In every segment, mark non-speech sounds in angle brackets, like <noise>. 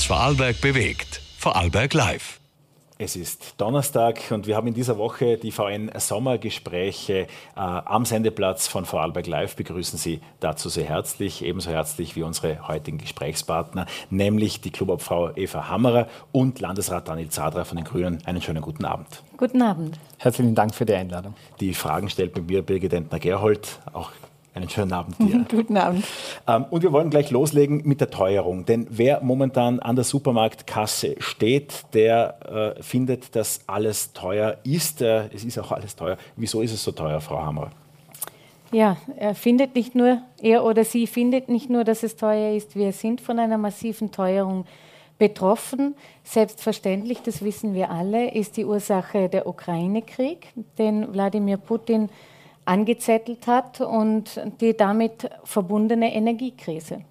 was Vorarlberg bewegt. Vorarlberg Live. Es ist Donnerstag und wir haben in dieser Woche die VN Sommergespräche äh, am Sendeplatz von Vorarlberg Live. Begrüßen Sie dazu sehr herzlich, ebenso herzlich wie unsere heutigen Gesprächspartner, nämlich die Clubobfrau Eva Hammerer und Landesrat Daniel Zadra von den Grünen. Einen schönen guten Abend. Guten Abend. Herzlichen Dank für die Einladung. Die Fragen stellt mit mir Birgit Entner-Gerhold, auch einen schönen Abend dir. <laughs> Guten Abend. Ähm, und wir wollen gleich loslegen mit der Teuerung. Denn wer momentan an der Supermarktkasse steht, der äh, findet, dass alles teuer ist. Äh, es ist auch alles teuer. Wieso ist es so teuer, Frau Hammer? Ja, er findet nicht nur, er oder sie findet nicht nur, dass es teuer ist. Wir sind von einer massiven Teuerung betroffen. Selbstverständlich, das wissen wir alle, ist die Ursache der Ukraine-Krieg, den Wladimir Putin angezettelt hat und die damit verbundene Energiekrise.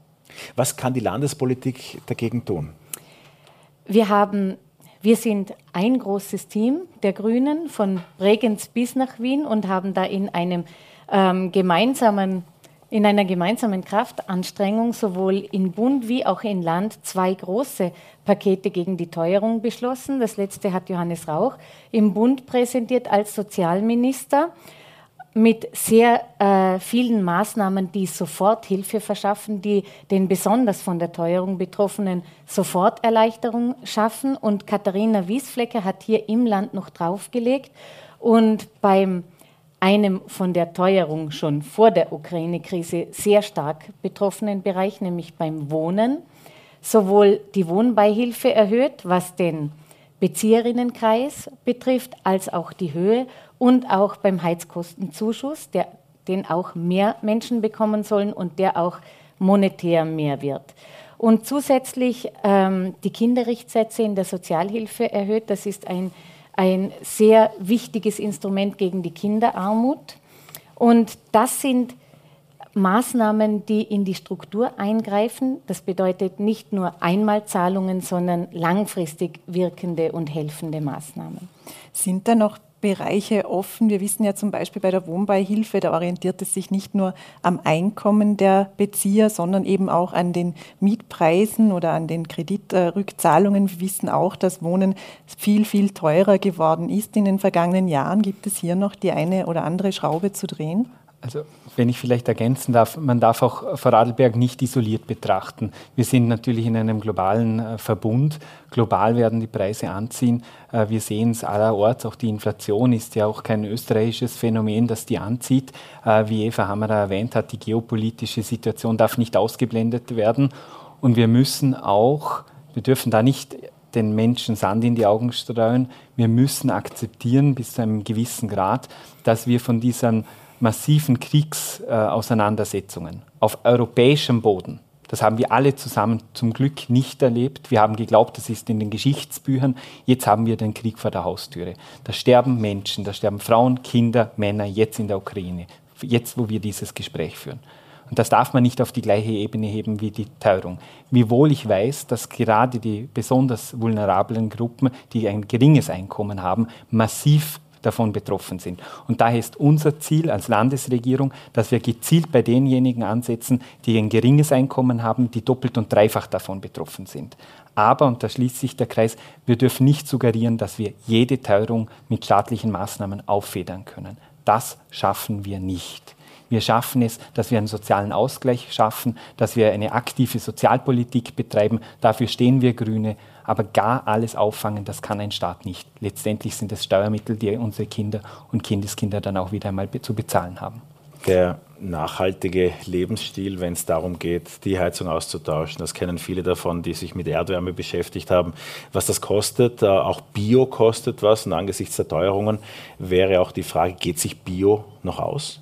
Was kann die Landespolitik dagegen tun? Wir haben wir sind ein großes Team der Grünen von Bregenz bis nach Wien und haben da in einem ähm, gemeinsamen in einer gemeinsamen Kraftanstrengung sowohl in Bund wie auch in Land zwei große Pakete gegen die Teuerung beschlossen. Das letzte hat Johannes Rauch im Bund präsentiert als Sozialminister mit sehr äh, vielen Maßnahmen, die Soforthilfe verschaffen, die den besonders von der Teuerung Betroffenen Soforterleichterung schaffen. Und Katharina Wiesflecker hat hier im Land noch draufgelegt. Und beim einem von der Teuerung schon vor der Ukraine-Krise sehr stark betroffenen Bereich, nämlich beim Wohnen, sowohl die Wohnbeihilfe erhöht, was den Bezieherinnenkreis betrifft, als auch die Höhe und auch beim Heizkostenzuschuss, der, den auch mehr Menschen bekommen sollen und der auch monetär mehr wird. Und zusätzlich ähm, die Kinderrichtsätze in der Sozialhilfe erhöht. Das ist ein, ein sehr wichtiges Instrument gegen die Kinderarmut. Und das sind Maßnahmen, die in die Struktur eingreifen. Das bedeutet nicht nur Einmalzahlungen, sondern langfristig wirkende und helfende Maßnahmen. Sind da noch Bereiche offen. Wir wissen ja zum Beispiel bei der Wohnbeihilfe, da orientiert es sich nicht nur am Einkommen der Bezieher, sondern eben auch an den Mietpreisen oder an den Kreditrückzahlungen. Wir wissen auch, dass Wohnen viel, viel teurer geworden ist in den vergangenen Jahren. Gibt es hier noch die eine oder andere Schraube zu drehen? Also wenn ich vielleicht ergänzen darf, man darf auch Vorarlberg nicht isoliert betrachten. Wir sind natürlich in einem globalen äh, Verbund. Global werden die Preise anziehen. Äh, wir sehen es allerorts. Auch die Inflation ist ja auch kein österreichisches Phänomen, das die anzieht. Äh, wie Eva Hammerer erwähnt hat, die geopolitische Situation darf nicht ausgeblendet werden. Und wir müssen auch, wir dürfen da nicht den Menschen Sand in die Augen streuen. Wir müssen akzeptieren bis zu einem gewissen Grad, dass wir von diesen massiven Kriegsauseinandersetzungen auf europäischem Boden. Das haben wir alle zusammen zum Glück nicht erlebt. Wir haben geglaubt, das ist in den Geschichtsbüchern. Jetzt haben wir den Krieg vor der Haustüre. Da sterben Menschen, da sterben Frauen, Kinder, Männer, jetzt in der Ukraine. Jetzt, wo wir dieses Gespräch führen. Und das darf man nicht auf die gleiche Ebene heben wie die Teuerung. Wiewohl ich weiß, dass gerade die besonders vulnerablen Gruppen, die ein geringes Einkommen haben, massiv davon betroffen sind. Und daher ist unser Ziel als Landesregierung, dass wir gezielt bei denjenigen ansetzen, die ein geringes Einkommen haben, die doppelt und dreifach davon betroffen sind. Aber, und da schließt sich der Kreis, wir dürfen nicht suggerieren, dass wir jede Teuerung mit staatlichen Maßnahmen auffedern können. Das schaffen wir nicht. Wir schaffen es, dass wir einen sozialen Ausgleich schaffen, dass wir eine aktive Sozialpolitik betreiben. Dafür stehen wir Grüne. Aber gar alles auffangen, das kann ein Staat nicht. Letztendlich sind es Steuermittel, die unsere Kinder und Kindeskinder dann auch wieder einmal zu bezahlen haben. Der nachhaltige Lebensstil, wenn es darum geht, die Heizung auszutauschen. Das kennen viele davon, die sich mit Erdwärme beschäftigt haben. Was das kostet, äh, auch Bio kostet was. Und angesichts der Teuerungen wäre auch die Frage, geht sich Bio noch aus?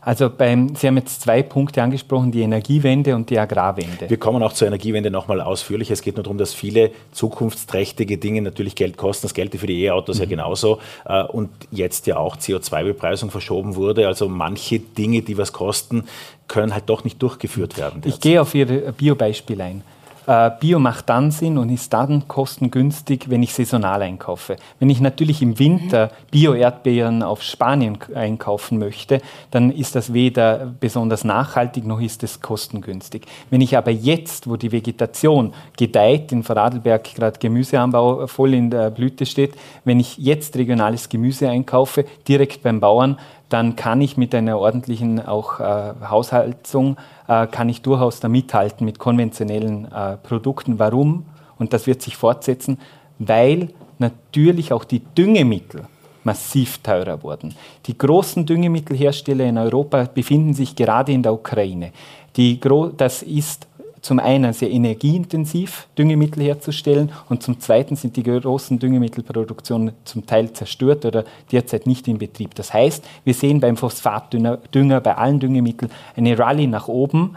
Also beim, Sie haben jetzt zwei Punkte angesprochen, die Energiewende und die Agrarwende. Wir kommen auch zur Energiewende nochmal ausführlich. Es geht nur darum, dass viele zukunftsträchtige Dinge natürlich Geld kosten. Das Geld für die E-Autos mhm. ja genauso. Äh, und jetzt ja auch CO2-Bepreisung verschoben wurde. Also manche Dinge, die was kosten, können halt doch nicht durchgeführt werden. Derzeit. Ich gehe auf Ihr Biobeispiel ein. Äh, Bio macht dann Sinn und ist dann kostengünstig, wenn ich saisonal einkaufe. Wenn ich natürlich im Winter Bio-Erdbeeren auf Spanien einkaufen möchte, dann ist das weder besonders nachhaltig noch ist es kostengünstig. Wenn ich aber jetzt, wo die Vegetation gedeiht, in Vorarlberg gerade Gemüseanbau voll in der Blüte steht, wenn ich jetzt regionales Gemüse einkaufe, direkt beim Bauern, dann kann ich mit einer ordentlichen auch äh, Haushaltung, äh, kann ich durchaus da mithalten mit konventionellen äh, Produkten. Warum? Und das wird sich fortsetzen, weil natürlich auch die Düngemittel massiv teurer wurden. Die großen Düngemittelhersteller in Europa befinden sich gerade in der Ukraine. Die, das ist zum einen sehr energieintensiv, Düngemittel herzustellen und zum zweiten sind die großen Düngemittelproduktionen zum Teil zerstört oder derzeit nicht in Betrieb. Das heißt, wir sehen beim Phosphatdünger, bei allen Düngemitteln eine Rallye nach oben.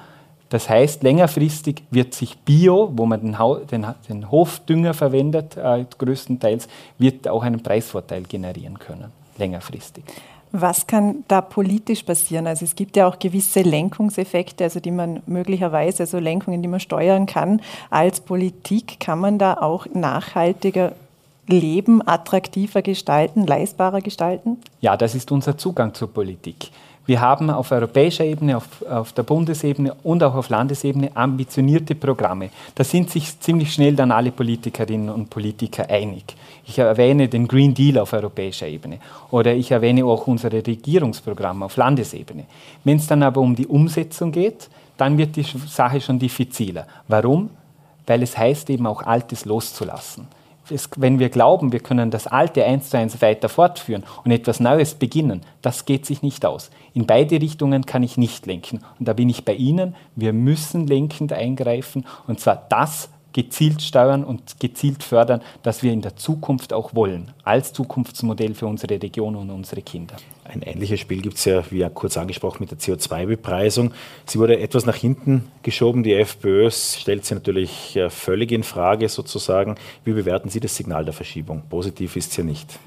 Das heißt, längerfristig wird sich Bio, wo man den, den, den Hofdünger verwendet, äh, größtenteils, wird auch einen Preisvorteil generieren können, längerfristig. Was kann da politisch passieren? Also es gibt ja auch gewisse Lenkungseffekte, also die man möglicherweise, also Lenkungen, die man steuern kann. Als Politik kann man da auch nachhaltiger Leben attraktiver gestalten, leistbarer gestalten? Ja, das ist unser Zugang zur Politik. Wir haben auf europäischer Ebene, auf, auf, der Bundesebene und auch auf Landesebene ambitionierte Programme. Da sind sich ziemlich schnell dann alle Politikerinnen und Politiker einig. Ich erwähne den Green Deal auf europäischer Ebene oder ich erwähne auch unsere Regierungsprogramme auf Landesebene. Wenn es dann aber um die Umsetzung geht, dann wird die Sache schon diffiziler. Warum? Weil es heißt eben auch Altes loszulassen es, wenn wir glauben, wir können das Alte eins zu eins weiter fortführen und etwas Neues beginnen, das geht sich nicht aus. In beide Richtungen kann ich nicht lenken. Und da bin ich bei Ihnen. Wir müssen lenkend eingreifen und zwar das gezielt steuern und gezielt fördern, das wir in der Zukunft auch wollen, als Zukunftsmodell für unsere Region und unsere Kinder. Ein ähnliches Spiel gibt es ja, wie ja kurz angesprochen, mit der CO2-Bepreisung. Sie wurde etwas nach hinten geschoben. Die FPÖ stellt sie natürlich äh, völlig in Frage sozusagen. Wie bewerten Sie das Signal der Verschiebung? Positiv ist es ja nicht.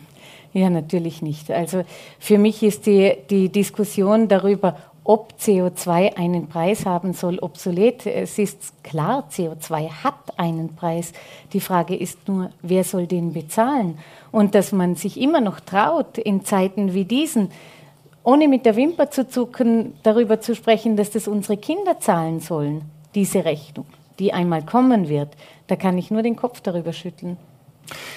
Ja, natürlich nicht. Also für mich ist die, die Diskussion darüber, ob CO2 einen Preis haben soll, obsolet. Es ist klar, CO2 hat einen Preis. Die Frage ist nur, wer soll den bezahlen? Und dass man sich immer noch traut, in Zeiten wie diesen, ohne mit der Wimper zu zucken, darüber zu sprechen, dass das unsere Kinder zahlen sollen, diese Rechnung, die einmal kommen wird, da kann ich nur den Kopf darüber schütteln.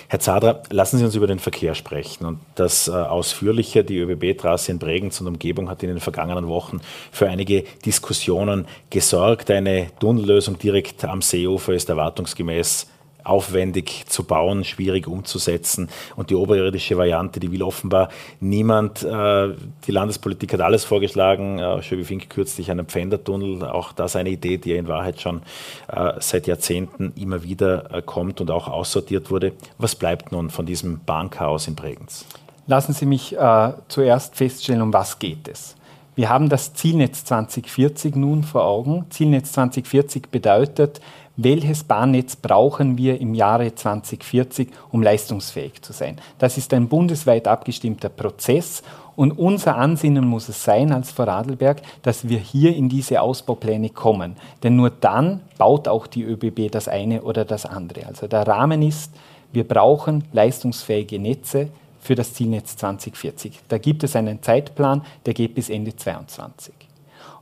Herr Zadra, lassen Sie uns über den Verkehr sprechen und das äh, ausführlicher. Die ÖBB-Trasse in Bregenz und Umgebung hat in den vergangenen Wochen für einige Diskussionen gesorgt. Eine Tunnellösung direkt am Seeufer ist erwartungsgemäß aufwendig zu bauen, schwierig umzusetzen. Und die oberirdische Variante, die will offenbar niemand. Äh, die Landespolitik hat alles vorgeschlagen. Äh, Schöbi Fink kürzlich einen Pfändertunnel. Auch das eine Idee, die in Wahrheit schon äh, seit Jahrzehnten immer wieder kommt und auch aussortiert wurde. Was bleibt nun von diesem Bahnchaos in Bregenz? Lassen Sie mich äh, zuerst feststellen, um was geht es. Wir haben das Zielnetz 2040 nun vor Augen. Zielnetz 2040 bedeutet, welches Bahnnetz brauchen wir im Jahre 2040, um leistungsfähig zu sein. Das ist ein bundesweit abgestimmter Prozess und unser Ansinnen muss es sein als Vorarlberg, dass wir hier in diese Ausbaupläne kommen. Denn nur dann baut auch die ÖBB das eine oder das andere. Also der Rahmen ist, wir brauchen leistungsfähige Netze für das Zielnetz 2040. Da gibt es einen Zeitplan, der geht bis Ende 2022.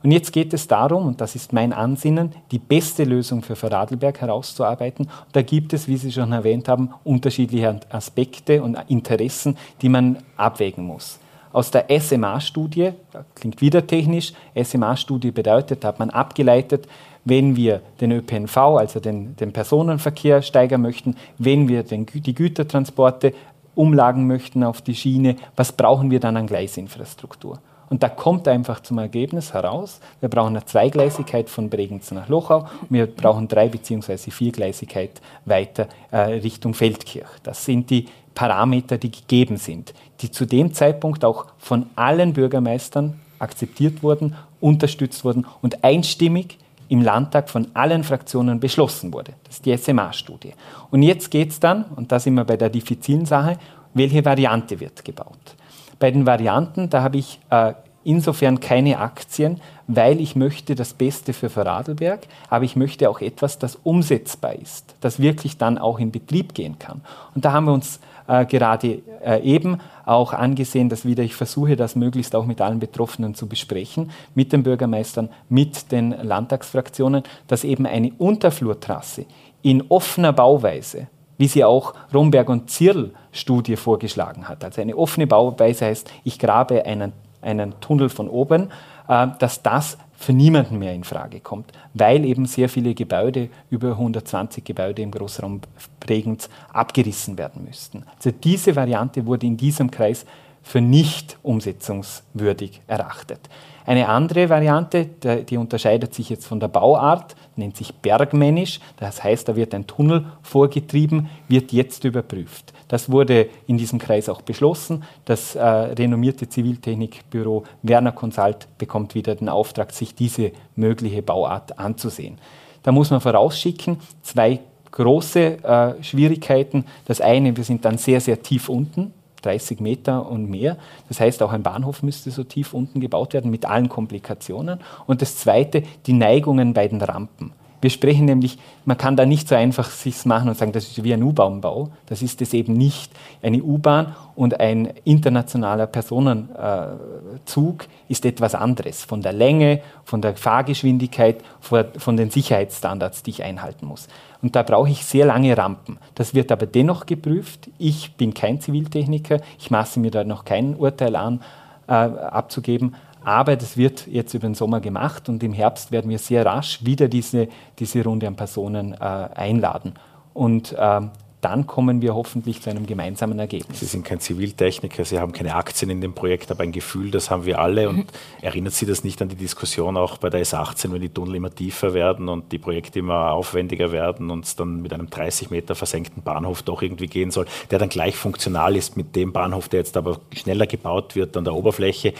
Und jetzt geht es darum, und das ist mein Ansinnen, die beste Lösung für Vorarlberg herauszuarbeiten. Da gibt es, wie Sie schon erwähnt haben, unterschiedliche Aspekte und Interessen, die man abwägen muss. Aus der SMA-Studie, klingt wieder technisch, SMA-Studie bedeutet, hat man abgeleitet, wenn wir den ÖPNV, also den, den Personenverkehr steigern möchten, wenn wir den, die Gütertransporte umlagen möchten auf die Schiene, was brauchen wir dann an Gleisinfrastruktur? Und da kommt einfach zum Ergebnis heraus, wir brauchen eine Zweigleisigkeit von Bregenz nach Lochau, wir brauchen drei bzw. viergleisigkeit weiter äh, Richtung Feldkirch. Das sind die Parameter, die gegeben sind, die zu dem Zeitpunkt auch von allen Bürgermeistern akzeptiert wurden, unterstützt wurden und einstimmig im Landtag von allen Fraktionen beschlossen wurde. Das ist die SMA-Studie. Und jetzt geht es dann, und da sind wir bei der diffizilen Sache, welche Variante wird gebaut. Bei den Varianten, da habe ich äh, insofern keine Aktien, weil ich möchte das Beste für Vorarlberg, aber ich möchte auch etwas, das umsetzbar ist, das wirklich dann auch in Betrieb gehen kann. Und da haben wir uns äh, gerade äh, eben auch angesehen, dass wieder ich versuche, das möglichst auch mit allen Betroffenen zu besprechen, mit den Bürgermeistern, mit den Landtagsfraktionen, dass eben eine Unterflurtrasse in offener Bauweise, wie sie auch Romberg und Zirl Studie vorgeschlagen hat. Also eine offene Bauweise heißt, ich grabe einen, einen Tunnel von oben, äh, dass das für niemanden mehr in Frage kommt, weil eben sehr viele Gebäude, über 120 Gebäude im Großraum Bregenz, abgerissen werden müssten. Also diese Variante wurde in diesem Kreis für nicht umsetzungswürdig erachtet. Eine andere Variante, die unterscheidet sich jetzt von der Bauart, nennt sich bergmännisch. Das heißt, da wird ein Tunnel vorgetrieben, wird jetzt überprüft. Das wurde in diesem Kreis auch beschlossen. Das äh, renommierte Ziviltechnikbüro Werner Consult bekommt wieder den Auftrag, sich diese mögliche Bauart anzusehen. Da muss man vorausschicken, zwei große äh, Schwierigkeiten. Das eine, wir sind dann sehr, sehr tief unten 30 Meter und mehr. Das heißt, auch ein Bahnhof müsste so tief unten gebaut werden mit allen Komplikationen. Und das Zweite, die Neigungen bei den Rampen. Wir sprechen nämlich, man kann da nicht so einfach sich machen und sagen, das ist wie ein U-Bahn-Bau. Das ist es eben nicht. Eine U-Bahn und ein internationaler Personenzug ist etwas anderes. Von der Länge, von der Fahrgeschwindigkeit, von den Sicherheitsstandards, die ich einhalten muss. Und da brauche ich sehr lange Rampen. Das wird aber dennoch geprüft. Ich bin kein Ziviltechniker, ich maße mir da noch kein Urteil an, äh, abzugeben. Aber das wird jetzt über den Sommer gemacht und im Herbst werden wir sehr rasch wieder diese, diese Runde an Personen äh, einladen. Und ähm, dann kommen wir hoffentlich zu einem gemeinsamen Ergebnis. Sie sind kein Ziviltechniker, Sie haben keine Aktien in dem Projekt, aber ein Gefühl, das haben wir alle. Und erinnert Sie das nicht an die Diskussion auch bei der S18, wenn die Tunnel immer tiefer werden und die Projekte immer aufwendiger werden und es dann mit einem 30 Meter versenkten Bahnhof doch irgendwie gehen soll, der dann gleich funktional ist mit dem Bahnhof, der jetzt aber schneller gebaut wird an der Oberfläche?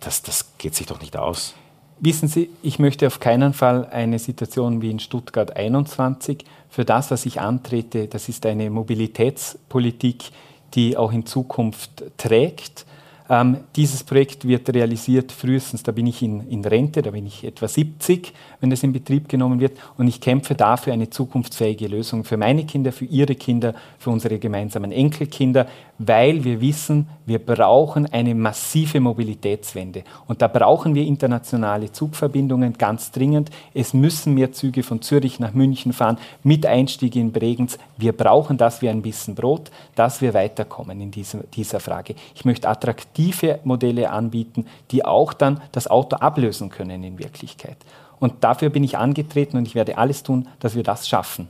Das, das geht sich doch nicht aus. Wissen Sie, ich möchte auf keinen Fall eine Situation wie in Stuttgart 21. Für das, was ich antrete, das ist eine Mobilitätspolitik, die auch in Zukunft trägt. Ähm, dieses Projekt wird realisiert frühestens, da bin ich in, in, Rente, da bin ich etwa 70, wenn es in Betrieb genommen wird. Und ich kämpfe dafür eine zukunftsfähige Lösung für meine Kinder, für ihre Kinder, für unsere gemeinsamen Enkelkinder, weil wir wissen, wir brauchen eine massive Mobilitätswende. Und da brauchen wir internationale Zugverbindungen ganz dringend. Es müssen mehr Züge von Zürich nach München fahren mit Einstieg in Bregenz. Wir brauchen das wie ein bisschen Brot, dass wir weiterkommen in dieser, dieser Frage. Ich möchte attraktive Modelle anbieten, die auch dann das Auto ablösen können in Wirklichkeit. Und dafür bin ich angetreten und ich werde alles tun, dass wir das schaffen.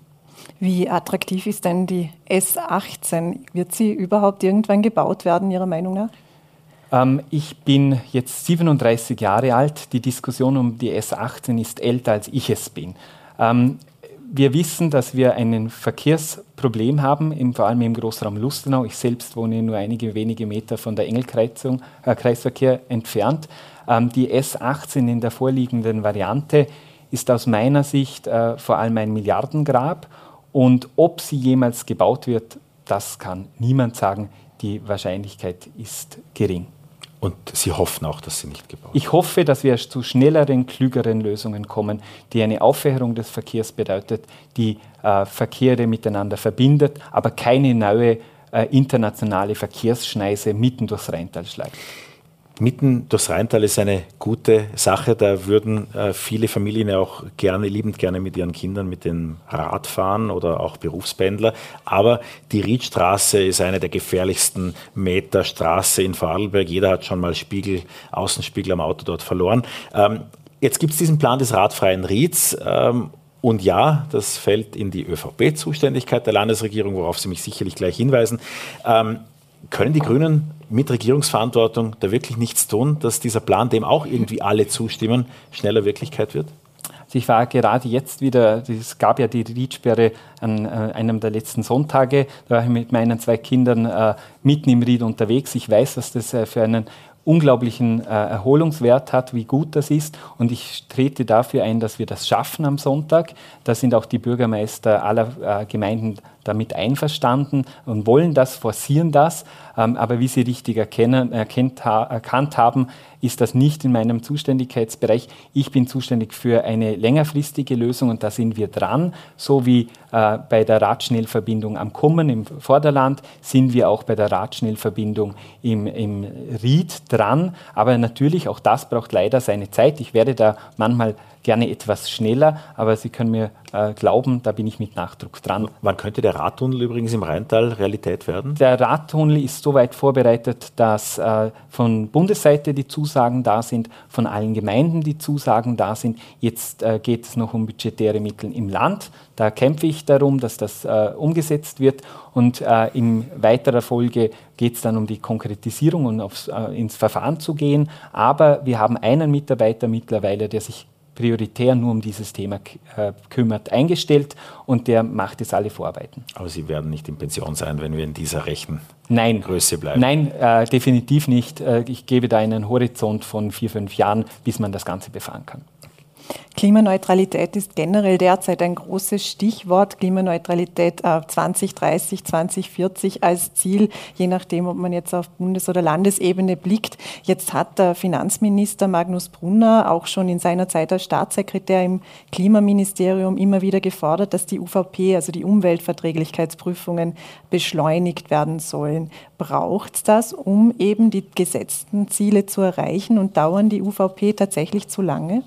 Wie attraktiv ist denn die S18? Wird sie überhaupt irgendwann gebaut werden, Ihrer Meinung nach? Ähm, ich bin jetzt 37 Jahre alt. Die Diskussion um die S18 ist älter, als ich es bin. Ähm, wir wissen, dass wir ein Verkehrsproblem haben, im, vor allem im Großraum Lustenau. Ich selbst wohne nur einige wenige Meter von der Engelkreuzung, äh, Kreisverkehr entfernt. Ähm, die S18 in der vorliegenden Variante ist aus meiner Sicht äh, vor allem ein Milliardengrab und ob sie jemals gebaut wird, das kann niemand sagen. Die Wahrscheinlichkeit ist gering. Und Sie hoffen auch, dass sie nicht gebaut wird? Ich hoffe, dass wir zu schnelleren, klügeren Lösungen kommen, die eine Aufwärung des Verkehrs bedeutet, die äh, Verkehre miteinander verbindet, aber keine neue äh, internationale Verkehrsschneise mitten durchs Rheintal schlägt. Mitten durchs Rheintal ist eine gute Sache. Da würden äh, viele Familien ja auch gerne, liebend gerne mit ihren Kindern mit dem Rad fahren oder auch Berufspendler. Aber die Riedstraße ist eine der gefährlichsten Meter Straße in Vorarlberg. Jeder hat schon mal Spiegel, Außenspiegel am Auto dort verloren. Ähm, jetzt gibt es diesen Plan des radfreien Rieds. Ähm, und ja, das fällt in die ÖVP-Zuständigkeit der Landesregierung, worauf Sie mich sicherlich gleich hinweisen. Ähm, können die Grünen mit Regierungsverantwortung da wirklich nichts tun, dass dieser Plan, dem auch irgendwie alle zustimmen, schneller Wirklichkeit wird? Also ich war gerade jetzt wieder, es gab ja die Riedsperre an äh, einem der letzten Sonntage, da war ich mit meinen zwei Kindern äh, mitten im Ried unterwegs. Ich weiß, was das äh, für einen unglaublichen Erholungswert hat, wie gut das ist. Und ich trete dafür ein, dass wir das schaffen am Sonntag. Da sind auch die Bürgermeister aller Gemeinden damit einverstanden und wollen das, forcieren das. Ähm, aber wie Sie richtig erkennen, erkennt, erkannt haben, ist das nicht in meinem Zuständigkeitsbereich. Ich bin zuständig für eine längerfristige Lösung und da sind wir dran. So wie äh, bei der Radschnellverbindung am Kummen im Vorderland sind wir auch bei der Radschnellverbindung im, im Ried dran. Aber natürlich, auch das braucht leider seine Zeit. Ich werde da manchmal gerne etwas schneller, aber Sie können mir äh, glauben, da bin ich mit Nachdruck dran. Wann könnte der Radtunnel übrigens im Rheintal Realität werden? Der Radtunnel ist so weit vorbereitet, dass äh, von Bundesseite die Zusagen da sind, von allen Gemeinden die Zusagen da sind. Jetzt äh, geht es noch um budgetäre Mittel im Land. Da kämpfe ich darum, dass das äh, umgesetzt wird. Und äh, in weiterer Folge geht es dann um die Konkretisierung und aufs, äh, ins Verfahren zu gehen. Aber wir haben einen Mitarbeiter mittlerweile, der sich prioritär nur um dieses Thema äh, kümmert, eingestellt und der macht jetzt alle Vorarbeiten. Aber Sie werden nicht in Pension sein, wenn wir in dieser rechten Nein. Größe bleiben? Nein, äh, definitiv nicht. Äh, ich gebe da einen Horizont von vier, fünf Jahren, bis man das Ganze befahren kann. Klimaneutralität ist generell derzeit ein großes Stichwort. Klimaneutralität 2030, äh, 2040 als Ziel, je nachdem, ob man jetzt auf Bundes- oder Landesebene blickt. Jetzt hat der Finanzminister Magnus Brunner auch schon in seiner Zeit als Staatssekretär im Klimaministerium immer wieder gefordert, dass die UVP, also die Umweltverträglichkeitsprüfungen, beschleunigt werden sollen. Braucht es das, um eben die gesetzten Ziele zu erreichen und dauern die UVP tatsächlich zu lange?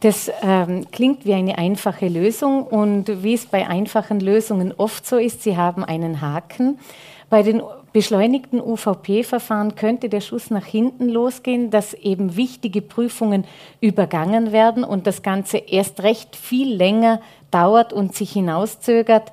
Das ähm, klingt wie eine einfache Lösung und wie es bei einfachen Lösungen oft so ist, sie haben einen Haken. Bei den beschleunigten UVP-Verfahren könnte der Schuss nach hinten losgehen, dass eben wichtige Prüfungen übergangen werden und das Ganze erst recht viel länger dauert und sich hinauszögert,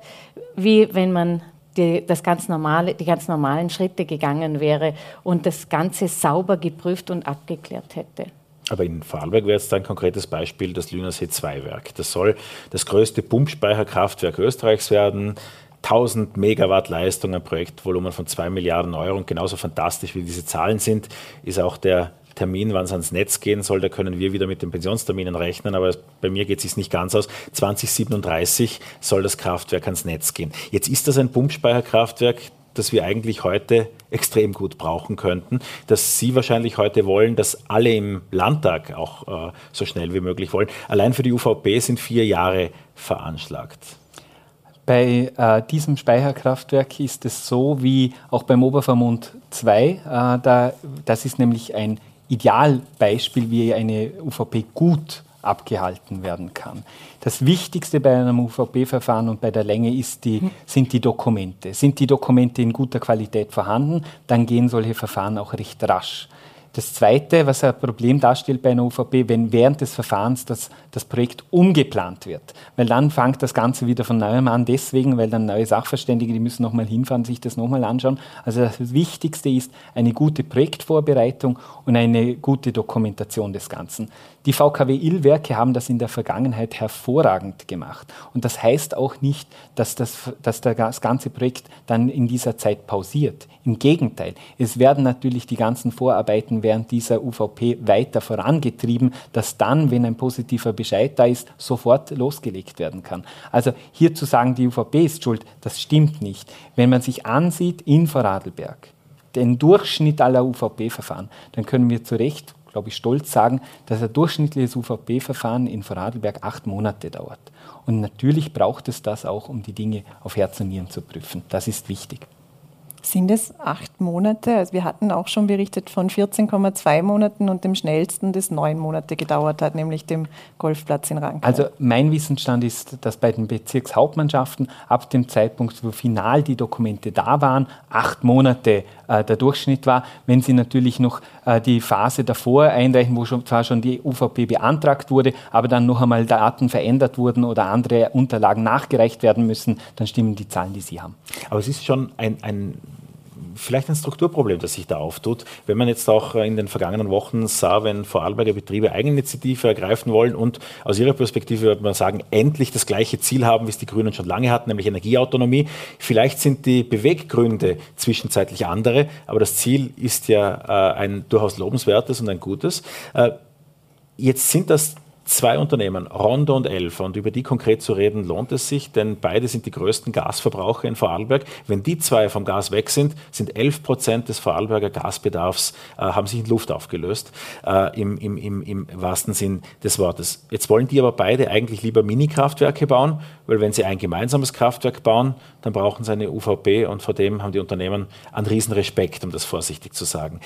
wie wenn man die, das ganz normale, die ganz normalen Schritte gegangen wäre und das Ganze sauber geprüft und abgeklärt hätte. Aber in Vorarlberg wäre jetzt ein konkretes Beispiel das Lünersee 2-Werk. Das soll das größte Pumpspeicherkraftwerk Österreichs werden. 1000 Megawatt Leistung, ein Projektvolumen von 2 Milliarden Euro. Und genauso fantastisch wie diese Zahlen sind, ist auch der Termin, wann es ans Netz gehen soll. Da können wir wieder mit den Pensionsterminen rechnen, aber bei mir geht es sich nicht ganz aus. 2037 soll das Kraftwerk ans Netz gehen. Jetzt ist das ein Pumpspeicherkraftwerk, das wir eigentlich heute extrem gut brauchen könnten, dass Sie wahrscheinlich heute wollen, dass alle im Landtag auch äh, so schnell wie möglich wollen. Allein für die UVP sind vier Jahre veranschlagt. Bei äh, diesem Speicherkraftwerk ist es so wie auch beim Obervermund 2. Äh, da, das ist nämlich ein Idealbeispiel, wie eine UVP gut abgehalten werden kann. Das Wichtigste bei einem UVP-Verfahren und bei der Länge die, sind die Dokumente. Sind die Dokumente in guter Qualität vorhanden, dann gehen solche Verfahren auch recht rasch. Das Zweite, was ein Problem darstellt bei einer UVP, wenn während des Verfahrens das, das Projekt umgeplant wird. Weil dann fängt das Ganze wieder von neuem an, deswegen, weil dann neue Sachverständige, die müssen nochmal hinfahren, sich das nochmal anschauen. Also das Wichtigste ist eine gute Projektvorbereitung und eine gute Dokumentation des Ganzen. Die VKW-Illwerke haben das in der Vergangenheit hervorragend gemacht. Und das heißt auch nicht, dass das, dass das ganze Projekt dann in dieser Zeit pausiert. Im Gegenteil, es werden natürlich die ganzen Vorarbeiten während dieser UVP weiter vorangetrieben, dass dann, wenn ein positiver Bescheid da ist, sofort losgelegt werden kann. Also hier zu sagen, die UVP ist schuld, das stimmt nicht. Wenn man sich ansieht in Vorarlberg, den Durchschnitt aller UVP-Verfahren, dann können wir zu Recht glaube ich, stolz sagen, dass ein durchschnittliches UVP-Verfahren in Vorarlberg acht Monate dauert. Und natürlich braucht es das auch, um die Dinge auf Herz und Nieren zu prüfen. Das ist wichtig. Sind es acht Monate? Also wir hatten auch schon berichtet von 14,2 Monaten und dem schnellsten, das neun Monate gedauert hat, nämlich dem Golfplatz in Rankau. Also mein Wissensstand ist, dass bei den Bezirkshauptmannschaften ab dem Zeitpunkt, wo final die Dokumente da waren, acht Monate äh, der Durchschnitt war. Wenn Sie natürlich noch äh, die Phase davor einreichen, wo schon, zwar schon die UVP beantragt wurde, aber dann noch einmal Daten verändert wurden oder andere Unterlagen nachgereicht werden müssen, dann stimmen die Zahlen, die Sie haben. Aber es ist schon ein, ein vielleicht ein Strukturproblem, das sich da auftut. Wenn man jetzt auch in den vergangenen Wochen sah, wenn Vorarlberger Betriebe Eigeninitiative ergreifen wollen und aus ihrer Perspektive würde man sagen, endlich das gleiche Ziel haben, wie es die Grünen schon lange hatten, nämlich Energieautonomie. Vielleicht sind die Beweggründe zwischenzeitlich andere, aber das Ziel ist ja äh, ein durchaus lobenswertes und ein gutes. Äh, jetzt sind das zwei Unternehmen, Rondo und Elfer, und über die konkret zu reden, lohnt es sich, denn beide sind die größten Gasverbraucher in Vorarlberg. Wenn die zwei vom Gas weg sind, sind 11 Prozent des Vorarlberger Gasbedarfs, äh, haben sich in Luft aufgelöst, äh, im, im, im, im wahrsten Sinn des Wortes. Jetzt wollen die aber beide eigentlich lieber Mini-Kraftwerke bauen, weil wenn sie ein gemeinsames Kraftwerk bauen, dann brauchen sie eine UVP und vor dem haben die Unternehmen einen riesen Respekt, um das vorsichtig zu sagen.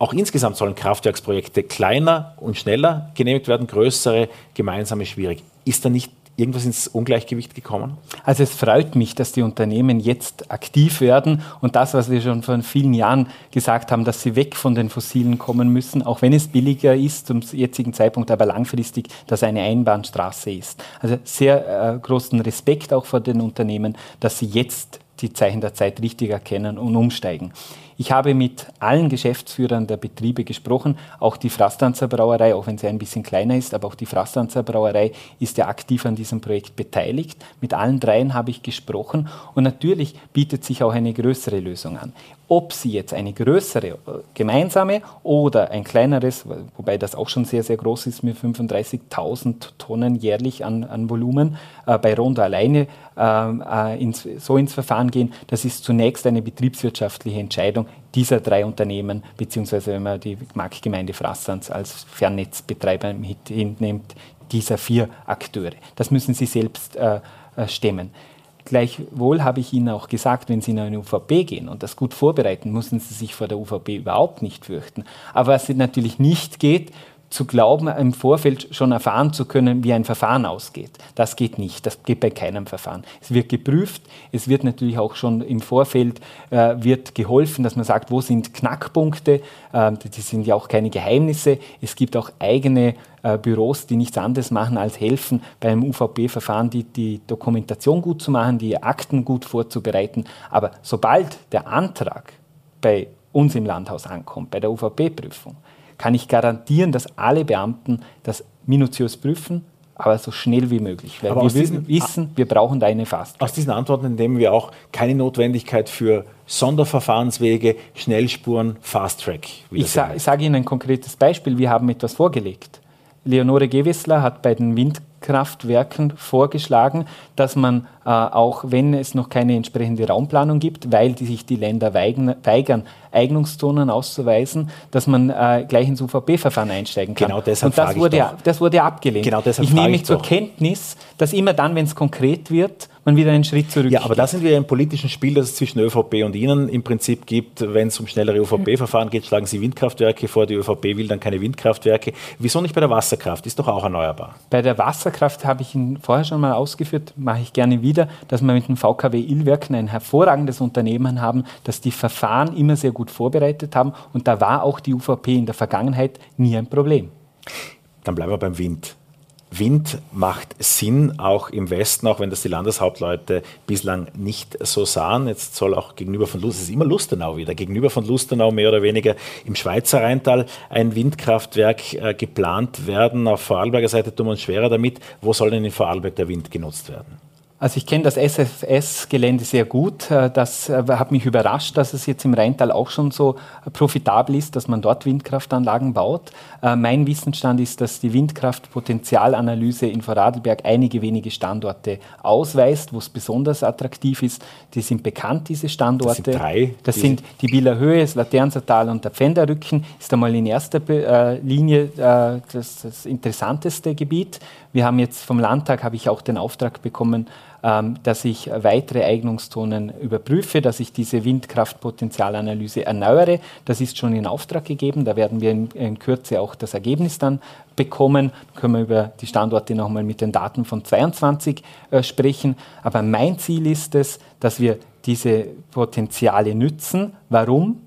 Auch insgesamt sollen Kraftwerksprojekte kleiner und schneller genehmigt werden, größere gemeinsame schwierig. Ist da nicht irgendwas ins Ungleichgewicht gekommen? Also es freut mich, dass die Unternehmen jetzt aktiv werden und das, was wir schon vor vielen Jahren gesagt haben, dass sie weg von den Fossilen kommen müssen, auch wenn es billiger ist zum jetzigen Zeitpunkt, aber langfristig, dass eine Einbahnstraße ist. Also sehr äh, großen Respekt auch vor den Unternehmen, dass sie jetzt die Zeichen der Zeit richtig erkennen und umsteigen. Ich habe mit allen Geschäftsführern der Betriebe gesprochen, auch die Frastanzer Brauerei, auch wenn sie ein bisschen kleiner ist, aber auch die Frastanzer Brauerei ist ja aktiv an diesem Projekt beteiligt. Mit allen dreien habe ich gesprochen und natürlich bietet sich auch eine größere Lösung an. Ob sie jetzt eine größere äh, gemeinsame oder ein kleineres, wobei das auch schon sehr, sehr groß ist mit 35.000 Tonnen jährlich an, an Volumen, äh, bei Rondo alleine ähm, äh, ins, so ins Verfahren gehen, das ist zunächst eine betriebswirtschaftliche Entscheidung dieser drei Unternehmen, beziehungsweise wenn man die Marktgemeinde Frassans als Fernnetzbetreiber mit hinnimmt, dieser vier Akteure. Das müssen sie selbst äh, äh stemmen. Gleichwohl habe ich Ihnen auch gesagt, wenn Sie in eine UVP gehen und das gut vorbereiten, müssen Sie sich vor der UVP überhaupt nicht fürchten. Aber was natürlich nicht geht, zu glauben, im Vorfeld schon erfahren zu können, wie ein Verfahren ausgeht. Das geht nicht. Das geht bei keinem Verfahren. Es wird geprüft. Es wird natürlich auch schon im Vorfeld äh, wird geholfen, dass man sagt, wo sind Knackpunkte. Äh, die sind ja auch keine Geheimnisse. Es gibt auch eigene äh, Büros, die nichts anderes machen als helfen, beim UVP-Verfahren die, die Dokumentation gut zu machen, die Akten gut vorzubereiten. Aber sobald der Antrag bei uns im Landhaus ankommt, bei der UVP-Prüfung, kann ich garantieren, dass alle Beamten das minutiös prüfen, aber so schnell wie möglich. Weil aber wir diesen, wissen, wir brauchen da eine Fast. Aus diesen Antworten entnehmen wir auch keine Notwendigkeit für Sonderverfahrenswege, Schnellspuren, Fast Track. Ich, sa ich sage Ihnen ein konkretes Beispiel. Wir haben etwas vorgelegt. Leonore Gewessler hat bei den Windkraftwerken vorgeschlagen, dass man äh, auch wenn es noch keine entsprechende Raumplanung gibt, weil die sich die Länder weigen, weigern, Eignungszonen auszuweisen, dass man äh, gleich ins UVP-Verfahren einsteigen kann. Genau deshalb Und das wurde, das wurde abgelehnt. Genau deshalb ich nehme ich zur Kenntnis, dass immer dann, wenn es konkret wird, man wieder einen Schritt zurück. Ja, aber da sind wir im politischen Spiel, das es zwischen ÖVP und Ihnen im Prinzip gibt. Wenn es um schnellere ÖVP-Verfahren geht, schlagen Sie Windkraftwerke vor, die ÖVP will dann keine Windkraftwerke. Wieso nicht bei der Wasserkraft? Ist doch auch erneuerbar. Bei der Wasserkraft habe ich Ihnen vorher schon mal ausgeführt, mache ich gerne wieder, dass wir mit dem VKW Illwerken ein hervorragendes Unternehmen haben, das die Verfahren immer sehr gut vorbereitet haben. Und da war auch die UVP in der Vergangenheit nie ein Problem. Dann bleiben wir beim Wind. Wind macht Sinn, auch im Westen, auch wenn das die Landeshauptleute bislang nicht so sahen. Jetzt soll auch gegenüber von Lustenau, es ist immer Lustenau wieder, gegenüber von Lustenau mehr oder weniger im Schweizer Rheintal ein Windkraftwerk äh, geplant werden. Auf Vorarlberger Seite tun wir uns schwerer damit. Wo soll denn in Vorarlberg der Wind genutzt werden? Also ich kenne das SFS-Gelände sehr gut. Äh, das äh, hat mich überrascht, dass es jetzt im Rheintal auch schon so profitabel ist, dass man dort Windkraftanlagen baut. Äh, mein Wissensstand ist, dass die Windkraftpotenzialanalyse in Vorarlberg einige wenige Standorte ausweist, wo es besonders attraktiv ist. Die sind bekannt, diese Standorte. Das sind drei. Das sind die Bieler Höhe, das Laternsertal und der Pfänderrücken. Ist einmal in erster Linie das, das interessanteste Gebiet. Wir haben jetzt vom Landtag, habe ich auch den Auftrag bekommen, dass ich weitere Eignungszonen überprüfe, dass ich diese Windkraftpotenzialanalyse erneuere. Das ist schon in Auftrag gegeben. Da werden wir in, in Kürze auch das Ergebnis dann bekommen. Dann können wir über die Standorte nochmal mit den Daten von 22 äh, sprechen. Aber mein Ziel ist es, dass wir diese Potenziale nützen. Warum?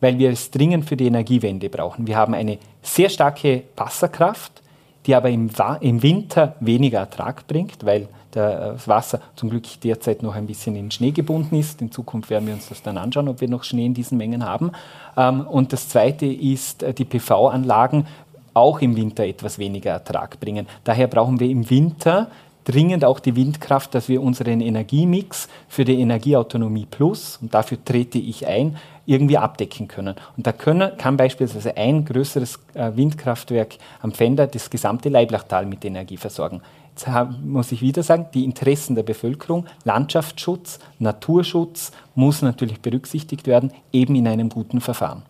Weil wir es dringend für die Energiewende brauchen. Wir haben eine sehr starke Wasserkraft, die aber im, im Winter weniger Ertrag bringt, weil das Wasser zum Glück derzeit noch ein bisschen in Schnee gebunden ist. In Zukunft werden wir uns das dann anschauen, ob wir noch Schnee in diesen Mengen haben. Ähm, und das Zweite ist, äh, die PV-Anlagen auch im Winter etwas weniger Ertrag bringen. Daher brauchen wir im Winter dringend auch die Windkraft, dass wir unseren Energiemix für die Energieautonomie Plus, und dafür trete ich ein, irgendwie abdecken können. Und da können, kann beispielsweise ein größeres äh, Windkraftwerk am Fender das gesamte Leiblachtal mit Energie versorgen. Jetzt muss ich wieder sagen, die Interessen der Bevölkerung, Landschaftsschutz, Naturschutz muss natürlich berücksichtigt werden, eben in einem guten Verfahren.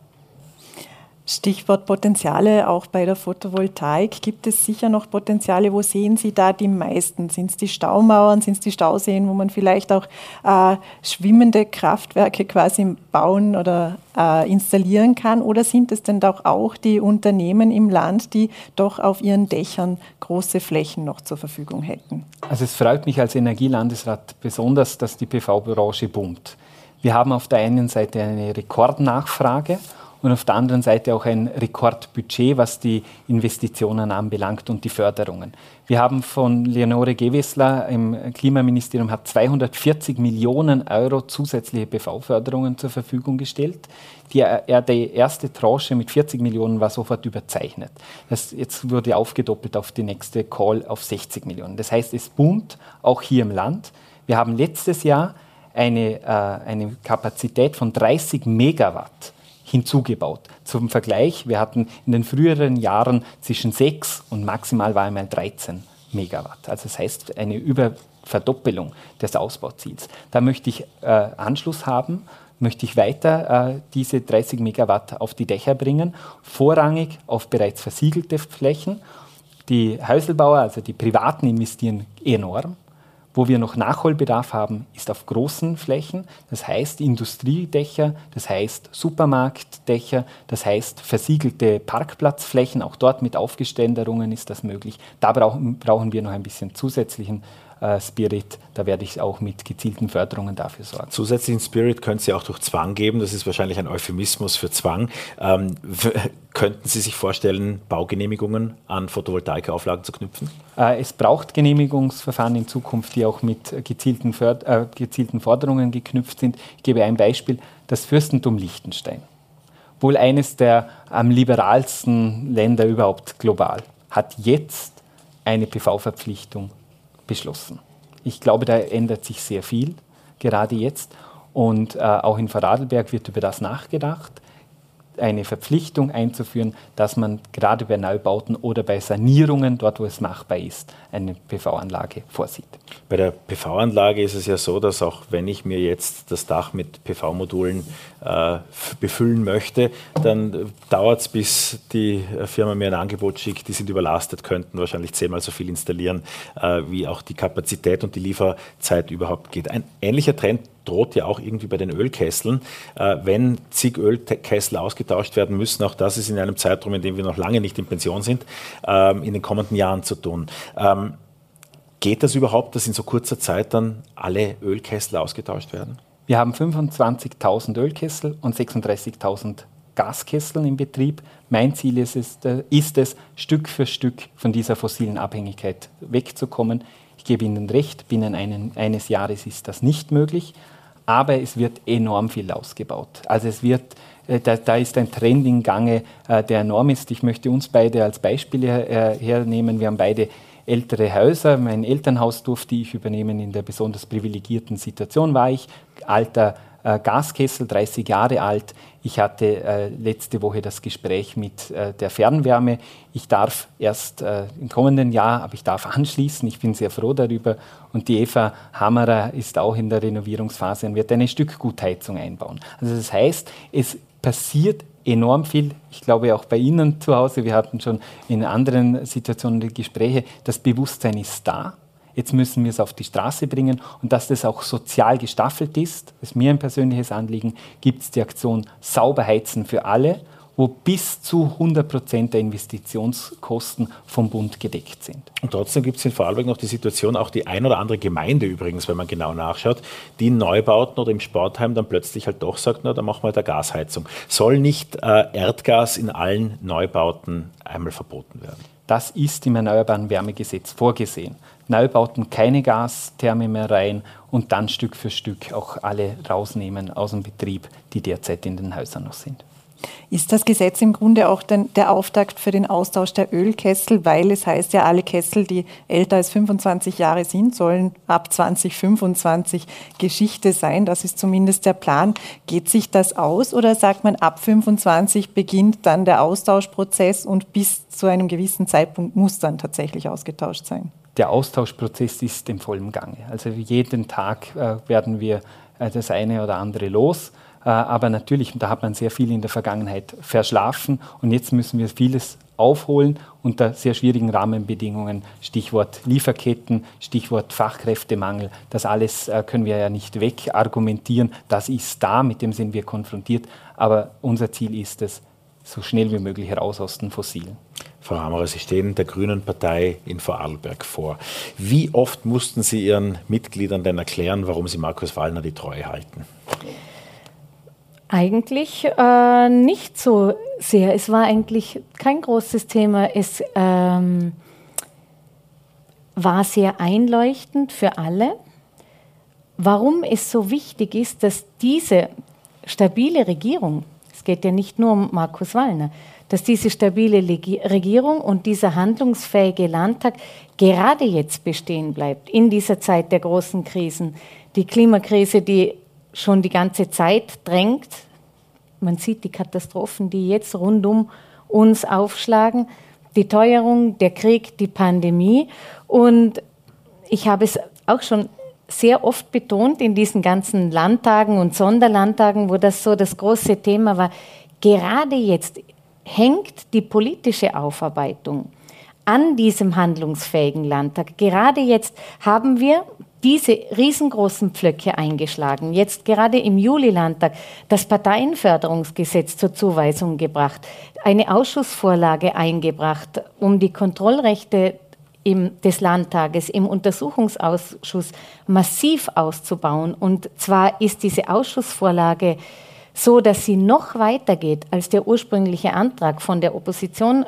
Stichwort Potenziale, auch bei der Photovoltaik gibt es sicher noch Potenziale. Wo sehen Sie da die meisten? Sind es die Staumauern, sind es die Stauseen, wo man vielleicht auch äh, schwimmende Kraftwerke quasi bauen oder äh, installieren kann? Oder sind es denn doch auch die Unternehmen im Land, die doch auf ihren Dächern große Flächen noch zur Verfügung hätten? Also es freut mich als Energielandesrat besonders, dass die PV-Branche boomt. Wir haben auf der einen Seite eine Rekordnachfrage und auf der anderen Seite auch ein Rekordbudget, was die Investitionen anbelangt und die Förderungen. Wir haben von Leonore Gewessler im Klimaministerium hat 240 Millionen Euro zusätzliche PV-Förderungen zur Verfügung gestellt. Die, die, erste Tranche mit 40 Millionen war sofort überzeichnet. Das jetzt wurde aufgedoppelt auf die nächste Call auf 60 Millionen. Das heißt, es boomt auch hier im Land. Wir haben letztes Jahr eine, äh, eine Kapazität von 30 Megawatt hinzugebaut. Zum Vergleich, wir hatten in den früheren Jahren zwischen 6 und maximal war einmal 13 Megawatt. Also das heißt eine Überverdoppelung des Ausbauziels. Da möchte ich äh, Anschluss haben, möchte ich weiter äh, diese 30 Megawatt auf die Dächer bringen, vorrangig auf bereits versiegelte Flächen. Die Häuselbauer, also die Privaten, investieren enorm. Wo wir noch Nachholbedarf haben, ist auf großen Flächen, das heißt Industriedächer, das heißt Supermarktdächer, das heißt versiegelte Parkplatzflächen, auch dort mit Aufgeständerungen ist das möglich. Da brauchen, brauchen wir noch ein bisschen zusätzlichen Spirit. Da werde ich auch mit gezielten Förderungen dafür sorgen. Zusätzlichen Spirit können Sie auch durch Zwang geben. Das ist wahrscheinlich ein Euphemismus für Zwang. Ähm, könnten Sie sich vorstellen, Baugenehmigungen an Photovoltaikauflagen zu knüpfen? Äh, es braucht Genehmigungsverfahren in Zukunft, die auch mit gezielten, Förd äh, gezielten Forderungen geknüpft sind. Ich gebe ein Beispiel. Das Fürstentum Liechtenstein wohl eines der am liberalsten Länder überhaupt global, hat jetzt eine PV-Verpflichtung beschlossen. Ich glaube, da ändert sich sehr viel, gerade jetzt. Und äh, auch in Vorarlberg wird über das nachgedacht eine Verpflichtung einzuführen, dass man gerade bei Neubauten oder bei Sanierungen, dort wo es machbar ist, eine PV-Anlage vorsieht. Bei der PV-Anlage ist es ja so, dass auch wenn ich mir jetzt das Dach mit PV-Modulen äh, befüllen möchte, dann dauert es, bis die Firma mir ein Angebot schickt, die sind überlastet, könnten wahrscheinlich zehnmal so viel installieren, äh, wie auch die Kapazität und die Lieferzeit überhaupt geht. Ein ähnlicher Trend droht ja auch irgendwie bei den Ölkesseln. Äh, wenn zig Ölkessel ausgetauscht werden müssen, auch das ist in einem Zeitraum, in dem wir noch lange nicht in Pension sind, ähm, in den kommenden Jahren zu tun. Ähm, geht das überhaupt, dass in so kurzer Zeit dann alle Ölkessel ausgetauscht werden? Wir haben 25.000 Ölkessel und 36.000 Gaskesseln im Betrieb. Mein Ziel ist es, äh, ist es, Stück für Stück von dieser fossilen Abhängigkeit wegzukommen. Ich gebe Ihnen recht, binnen einen, eines Jahres ist das nicht möglich aber es wird enorm viel ausgebaut. Also es wird, äh, da, da ist ein Trend in Gange, äh, der enorm ist. Ich möchte uns beide als Beispiele äh, hernehmen. Wir haben beide ältere Häuser. Mein Elternhaus durfte ich übernehmen. In der besonders privilegierten Situation war ich. Alter äh, Gaskessel, 30 Jahre alt. Ich hatte äh, letzte Woche das Gespräch mit äh, der Fernwärme. Ich darf erst äh, im kommenden Jahr, aber ich darf anschließen. Ich bin sehr froh darüber. Und die Eva Hammerer ist auch in der Renovierungsphase und wird eine Stückgutheizung einbauen. Also das heißt, es passiert enorm viel. Ich glaube auch bei Ihnen zu Hause, wir hatten schon in anderen Situationen Gespräche, das Bewusstsein ist da. Jetzt müssen wir es auf die Straße bringen und dass das auch sozial gestaffelt ist, das ist mir ein persönliches Anliegen, gibt es die Aktion Sauber heizen für alle, wo bis zu 100 Prozent der Investitionskosten vom Bund gedeckt sind. Und trotzdem gibt es in Vorarlberg noch die Situation, auch die ein oder andere Gemeinde übrigens, wenn man genau nachschaut, die in Neubauten oder im Sportheim dann plötzlich halt doch sagt, na, dann machen wir halt eine Gasheizung. Soll nicht äh, Erdgas in allen Neubauten einmal verboten werden? Das ist im Erneuerbaren Wärmegesetz vorgesehen. Neubauten keine Gastherme mehr rein und dann Stück für Stück auch alle rausnehmen aus dem Betrieb, die derzeit in den Häusern noch sind. Ist das Gesetz im Grunde auch der Auftakt für den Austausch der Ölkessel, weil es heißt ja, alle Kessel, die älter als 25 Jahre sind, sollen ab 2025 Geschichte sein. Das ist zumindest der Plan. Geht sich das aus oder sagt man, ab 25 beginnt dann der Austauschprozess und bis zu einem gewissen Zeitpunkt muss dann tatsächlich ausgetauscht sein? Der Austauschprozess ist im vollen Gange. Also jeden Tag äh, werden wir äh, das eine oder andere los. Äh, aber natürlich, da hat man sehr viel in der Vergangenheit verschlafen und jetzt müssen wir vieles aufholen unter sehr schwierigen Rahmenbedingungen. Stichwort Lieferketten, Stichwort Fachkräftemangel. Das alles äh, können wir ja nicht wegargumentieren. Das ist da, mit dem sind wir konfrontiert. Aber unser Ziel ist es, so schnell wie möglich heraus aus den Fossilen. Frau Hammerer, Sie stehen der Grünen Partei in Vorarlberg vor. Wie oft mussten Sie Ihren Mitgliedern denn erklären, warum Sie Markus Wallner die Treue halten? Eigentlich äh, nicht so sehr. Es war eigentlich kein großes Thema. Es ähm, war sehr einleuchtend für alle, warum es so wichtig ist, dass diese stabile Regierung, es geht ja nicht nur um Markus Wallner, dass diese stabile Regierung und dieser handlungsfähige Landtag gerade jetzt bestehen bleibt, in dieser Zeit der großen Krisen. Die Klimakrise, die schon die ganze Zeit drängt. Man sieht die Katastrophen, die jetzt rund um uns aufschlagen. Die Teuerung, der Krieg, die Pandemie. Und ich habe es auch schon sehr oft betont in diesen ganzen Landtagen und Sonderlandtagen, wo das so das große Thema war. Gerade jetzt hängt die politische Aufarbeitung an diesem handlungsfähigen Landtag. Gerade jetzt haben wir diese riesengroßen Pflöcke eingeschlagen. Jetzt gerade im Juli-Landtag das Parteienförderungsgesetz zur Zuweisung gebracht, eine Ausschussvorlage eingebracht, um die Kontrollrechte im, des Landtages im Untersuchungsausschuss massiv auszubauen. Und zwar ist diese Ausschussvorlage so, dass sie noch weiter geht als der ursprüngliche Antrag von der Opposition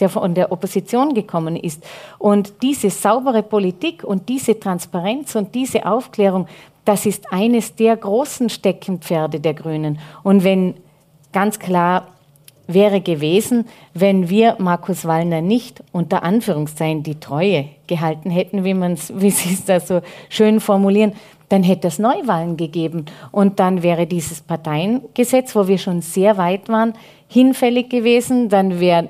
der von der Opposition gekommen ist. Und diese saubere Politik und diese Transparenz und diese Aufklärung, das ist eines der großen Steckenpferde der Grünen. Und wenn ganz klar wäre gewesen, wenn wir Markus Wallner nicht unter Anführungszeichen die Treue gehalten hätten, wie, wie Sie es da so schön formulieren, dann hätte es Neuwahlen gegeben. Und dann wäre dieses Parteiengesetz, wo wir schon sehr weit waren, hinfällig gewesen. Dann wäre,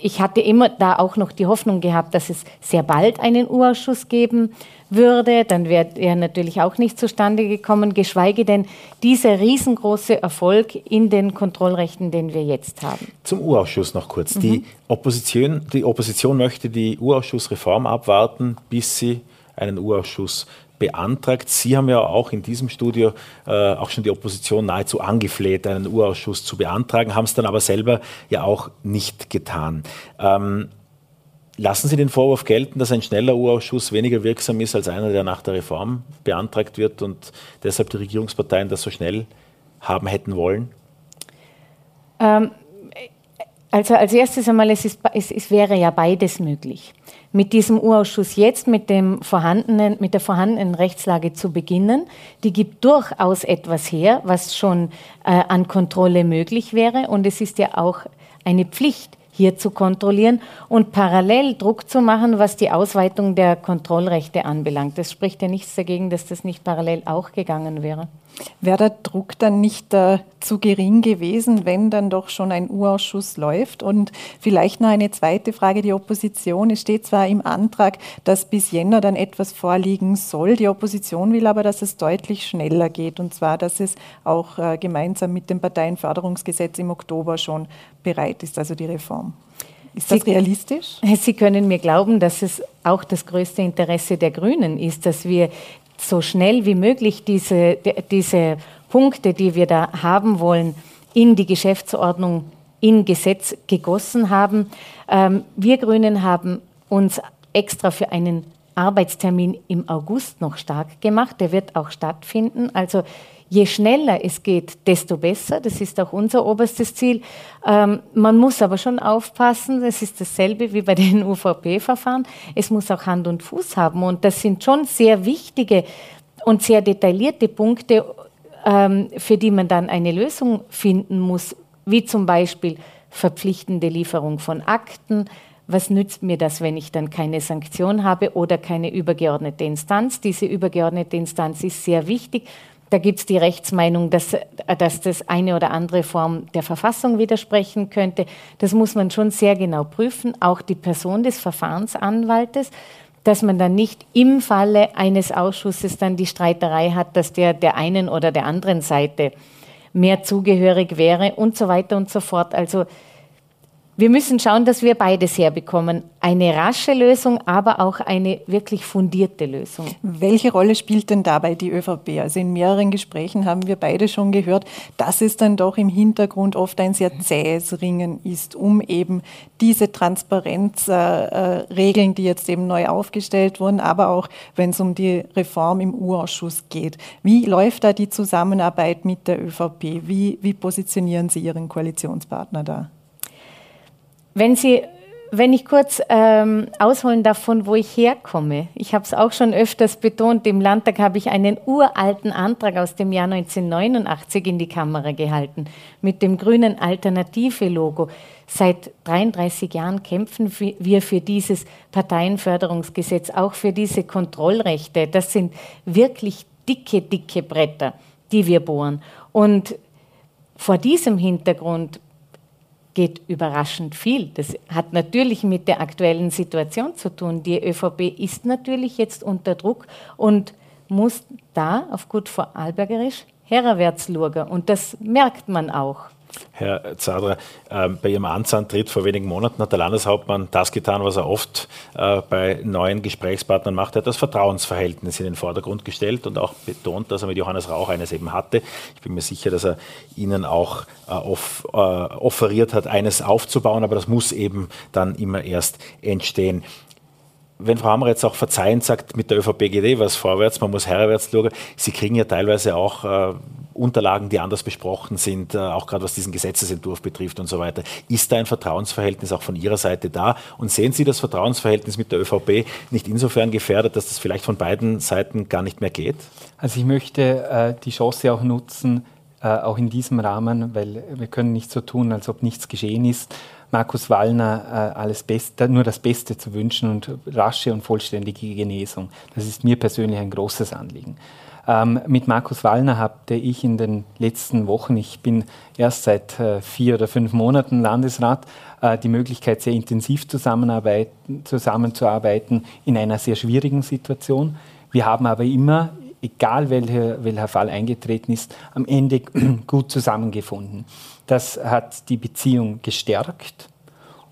ich hatte immer da auch noch die Hoffnung gehabt, dass es sehr bald einen Urausschuss geben würde. Dann wäre er natürlich auch nicht zustande gekommen, geschweige denn dieser riesengroße Erfolg in den Kontrollrechten, den wir jetzt haben. Zum Urausschuss noch kurz. Mhm. Die, Opposition, die Opposition möchte die Urausschussreform abwarten, bis sie einen Urausschuss beantragt. Sie haben ja auch in diesem Studio äh, auch schon die Opposition nahezu angefleht, einen Urausschuss zu beantragen, haben es dann aber selber ja auch nicht getan. Ähm, lassen Sie den Vorwurf gelten, dass ein schneller Urausschuss weniger wirksam ist als einer, der nach der Reform beantragt wird und deshalb die Regierungsparteien das so schnell haben hätten wollen? Ähm, also als erstes einmal, es, ist, es, es wäre ja beides möglich mit diesem Urausschuss jetzt mit, dem vorhandenen, mit der vorhandenen Rechtslage zu beginnen. Die gibt durchaus etwas her, was schon äh, an Kontrolle möglich wäre. Und es ist ja auch eine Pflicht, hier zu kontrollieren und parallel Druck zu machen, was die Ausweitung der Kontrollrechte anbelangt. Es spricht ja nichts dagegen, dass das nicht parallel auch gegangen wäre. Wäre der Druck dann nicht äh, zu gering gewesen, wenn dann doch schon ein U-Ausschuss läuft? Und vielleicht noch eine zweite Frage. Die Opposition, es steht zwar im Antrag, dass bis Jänner dann etwas vorliegen soll. Die Opposition will aber, dass es deutlich schneller geht. Und zwar, dass es auch äh, gemeinsam mit dem Parteienförderungsgesetz im Oktober schon bereit ist, also die Reform. Ist das realistisch? Sie können mir glauben, dass es auch das größte Interesse der Grünen ist, dass wir so schnell wie möglich diese, diese Punkte, die wir da haben wollen, in die Geschäftsordnung, in Gesetz gegossen haben. Ähm, wir Grünen haben uns extra für einen Arbeitstermin im August noch stark gemacht. Der wird auch stattfinden. Also je schneller es geht, desto besser. Das ist auch unser oberstes Ziel. Ähm, man muss aber schon aufpassen, es ist dasselbe wie bei den <laughs> UVP-Verfahren. Es muss auch Hand und Fuß haben. Und das sind schon sehr wichtige und sehr detaillierte Punkte, ähm, für die man dann eine Lösung finden muss wie zum Beispiel verpflichtende Lieferung von Akten. Was nützt mir das, wenn ich dann keine Sanktion habe oder keine übergeordnete Instanz? Diese übergeordnete Instanz ist sehr wichtig. Da gibt es die Rechtsmeinung, dass, dass das eine oder andere Form der Verfassung widersprechen könnte. Das muss man schon sehr genau prüfen. Auch die Person des Verfahrensanwaltes dass man dann nicht im Falle eines Ausschusses dann die Streiterei hat, dass der der einen oder der anderen Seite mehr zugehörig wäre und so weiter und so fort. Also wir müssen schauen, dass wir beides herbekommen. Eine rasche Lösung, aber auch eine wirklich fundierte Lösung. Welche Rolle spielt denn dabei die ÖVP? Also in mehreren Gesprächen haben wir beide schon gehört, dass es dann doch im Hintergrund oft ein sehr zähes Ringen ist, um eben diese Transparenzregeln, äh, die jetzt eben neu aufgestellt wurden, aber auch wenn es um die Reform im U-Ausschuss geht. Wie läuft da die Zusammenarbeit mit der ÖVP? Wie, wie positionieren Sie Ihren Koalitionspartner da? Wenn Sie wenn ich kurz ähm, ausholen darf, von wo ich herkomme. Ich habe es auch schon öfters betont, im Landtag habe ich einen uralten Antrag aus dem Jahr 1989 in die Kamera gehalten mit dem grünen Alternative-Logo. Seit 33 Jahren kämpfen wir für dieses Parteienförderungsgesetz, auch für diese Kontrollrechte. Das sind wirklich dicke, dicke Bretter, die wir bohren. Und vor diesem Hintergrund geht überraschend viel. Das hat natürlich mit der aktuellen Situation zu tun. Die ÖVP ist natürlich jetzt unter Druck und muss da auf gut Vorarlbergerisch herwärts schauen. Und das merkt man auch. Herr Zadra, äh, bei Ihrem Amtsantritt vor wenigen Monaten hat der Landeshauptmann das getan, was er oft äh, bei neuen Gesprächspartnern macht. Er hat das Vertrauensverhältnis in den Vordergrund gestellt und auch betont, dass er mit Johannes Rauch eines eben hatte. Ich bin mir sicher, dass er Ihnen auch äh, off, äh, offeriert hat, eines aufzubauen, aber das muss eben dann immer erst entstehen wenn Frau Hammer jetzt auch verzeihend sagt, mit der ÖVP geht eh was vorwärts, man muss herwärts schauen, Sie kriegen ja teilweise auch äh, Unterlagen, die anders besprochen sind, äh, auch gerade was diesen Gesetzesentwurf betrifft und so weiter. Ist da ein Vertrauensverhältnis auch von Ihrer Seite da? Und sehen Sie das Vertrauensverhältnis mit der ÖVP nicht insofern gefährdet, dass das vielleicht von beiden Seiten gar nicht mehr geht? Also ich möchte äh, die Chance auch nutzen, äh, auch in diesem Rahmen, weil wir können nicht so tun, als ob nichts geschehen ist, Markus Wallner äh, alles Beste, nur das Beste zu wünschen und rasche und vollständige Genesung. Das ist mir persönlich ein großes Anliegen. Ähm, mit Markus Wallner hatte ich in den letzten Wochen, ich bin erst seit äh, vier oder fünf Monaten Landesrat, äh, die Möglichkeit, sehr intensiv zusammenzuarbeiten in einer sehr schwierigen Situation. Wir haben aber immer, egal welcher, welcher Fall eingetreten ist, am Ende <clears throat> gut zusammengefunden. Das hat die Beziehung gestärkt.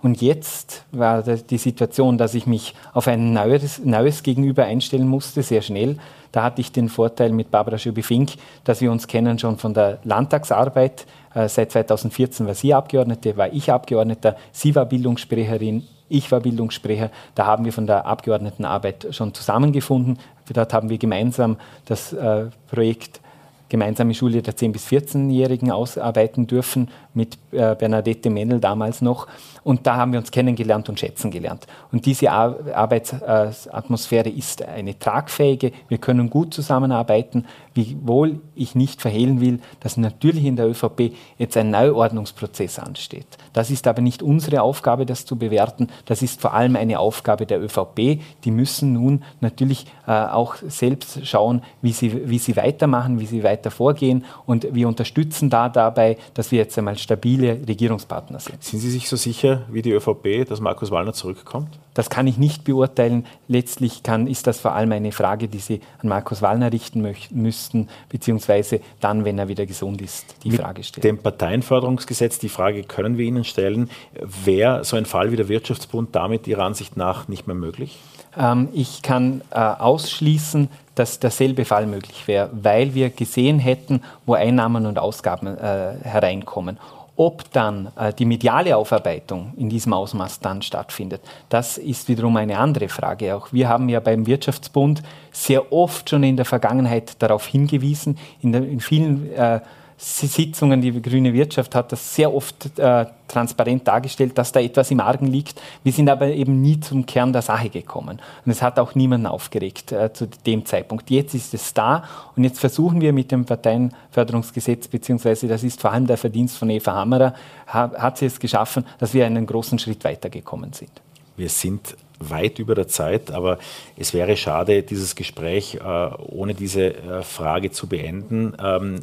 Und jetzt war die Situation, dass ich mich auf ein neues, neues Gegenüber einstellen musste, sehr schnell. Da hatte ich den Vorteil mit Barbara Schöbi-Fink, dass wir uns kennen schon von der Landtagsarbeit. Äh, seit 2014 war sie Abgeordnete, war ich Abgeordneter, sie war Bildungssprecherin, ich war Bildungssprecher. Da haben wir von der Abgeordnetenarbeit schon zusammengefunden. Dort haben wir gemeinsam das äh, Projekt gemeinsame Schule der 10- bis 14-Jährigen ausarbeiten dürfen, mit äh, Bernadette Mennel damals noch. Und da haben wir uns kennengelernt und schätzen gelernt. Und diese Ar Arbeitsatmosphäre ist eine tragfähige. Wir können gut zusammenarbeiten, wiewohl ich nicht verhehlen will, dass natürlich in der ÖVP jetzt ein Neuordnungsprozess ansteht. Das ist aber nicht unsere Aufgabe, das zu bewerten. Das ist vor allem eine Aufgabe der ÖVP. Die müssen nun natürlich äh, auch selbst schauen, wie sie, wie sie weitermachen, wie sie weiter vorgehen. Und wir unterstützen da dabei, dass wir jetzt einmal stabile Regierungspartner sind. Sind Sie sich so sicher wie die ÖVP, dass Markus Wallner zurückkommt? Das kann ich nicht beurteilen. Letztlich kann, ist das vor allem eine Frage, die Sie an Markus Wallner richten müssten, beziehungsweise dann, wenn er wieder gesund ist, die Mit Frage stellen. Dem Parteienförderungsgesetz, die Frage können wir Ihnen stellen, wäre so ein Fall wie der Wirtschaftsbund damit Ihrer Ansicht nach nicht mehr möglich? Ähm, ich kann äh, ausschließen, dass derselbe Fall möglich wäre, weil wir gesehen hätten, wo Einnahmen und Ausgaben äh, hereinkommen. Ob dann äh, die mediale Aufarbeitung in diesem Ausmaß dann stattfindet, das ist wiederum eine andere Frage. Auch wir haben ja beim Wirtschaftsbund sehr oft schon in der Vergangenheit darauf hingewiesen, in, der, in vielen äh, Sitzungen, die grüne Wirtschaft hat das sehr oft äh, transparent dargestellt, dass da etwas im Argen liegt. Wir sind aber eben nie zum Kern der Sache gekommen. Und es hat auch niemanden aufgeregt äh, zu dem Zeitpunkt. Jetzt ist es da und jetzt versuchen wir mit dem Parteienförderungsgesetz, beziehungsweise das ist vor allem der Verdienst von Eva Hammerer, ha, hat sie es geschaffen, dass wir einen großen Schritt weitergekommen sind. Wir sind weit über der Zeit, aber es wäre schade, dieses Gespräch äh, ohne diese äh, Frage zu beenden. Ähm,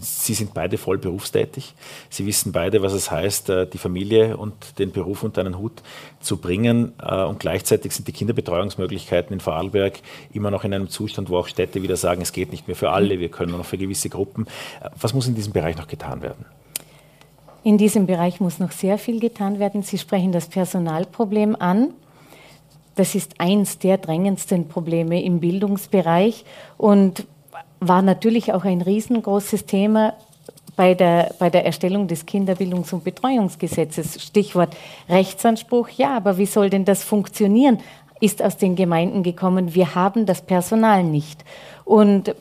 Sie sind beide voll berufstätig. Sie wissen beide, was es heißt, äh, die Familie und den Beruf unter einen Hut zu bringen. Und gleichzeitig sind die Kinderbetreuungsmöglichkeiten in Vorarlberg immer noch in einem Zustand, wo auch Städte wieder sagen, es geht nicht mehr für alle, wir können nur noch für gewisse Gruppen. Was muss in diesem Bereich noch getan werden? In diesem Bereich muss noch sehr viel getan werden. Sie sprechen das Personalproblem an. Das ist eins der drängendsten Probleme im Bildungsbereich und war natürlich auch ein riesengroßes Thema bei der, bei der Erstellung des Kinderbildungs- und Betreuungsgesetzes. Stichwort Rechtsanspruch. Ja, aber wie soll denn das funktionieren? Ist aus den Gemeinden gekommen, wir haben das Personal nicht. Und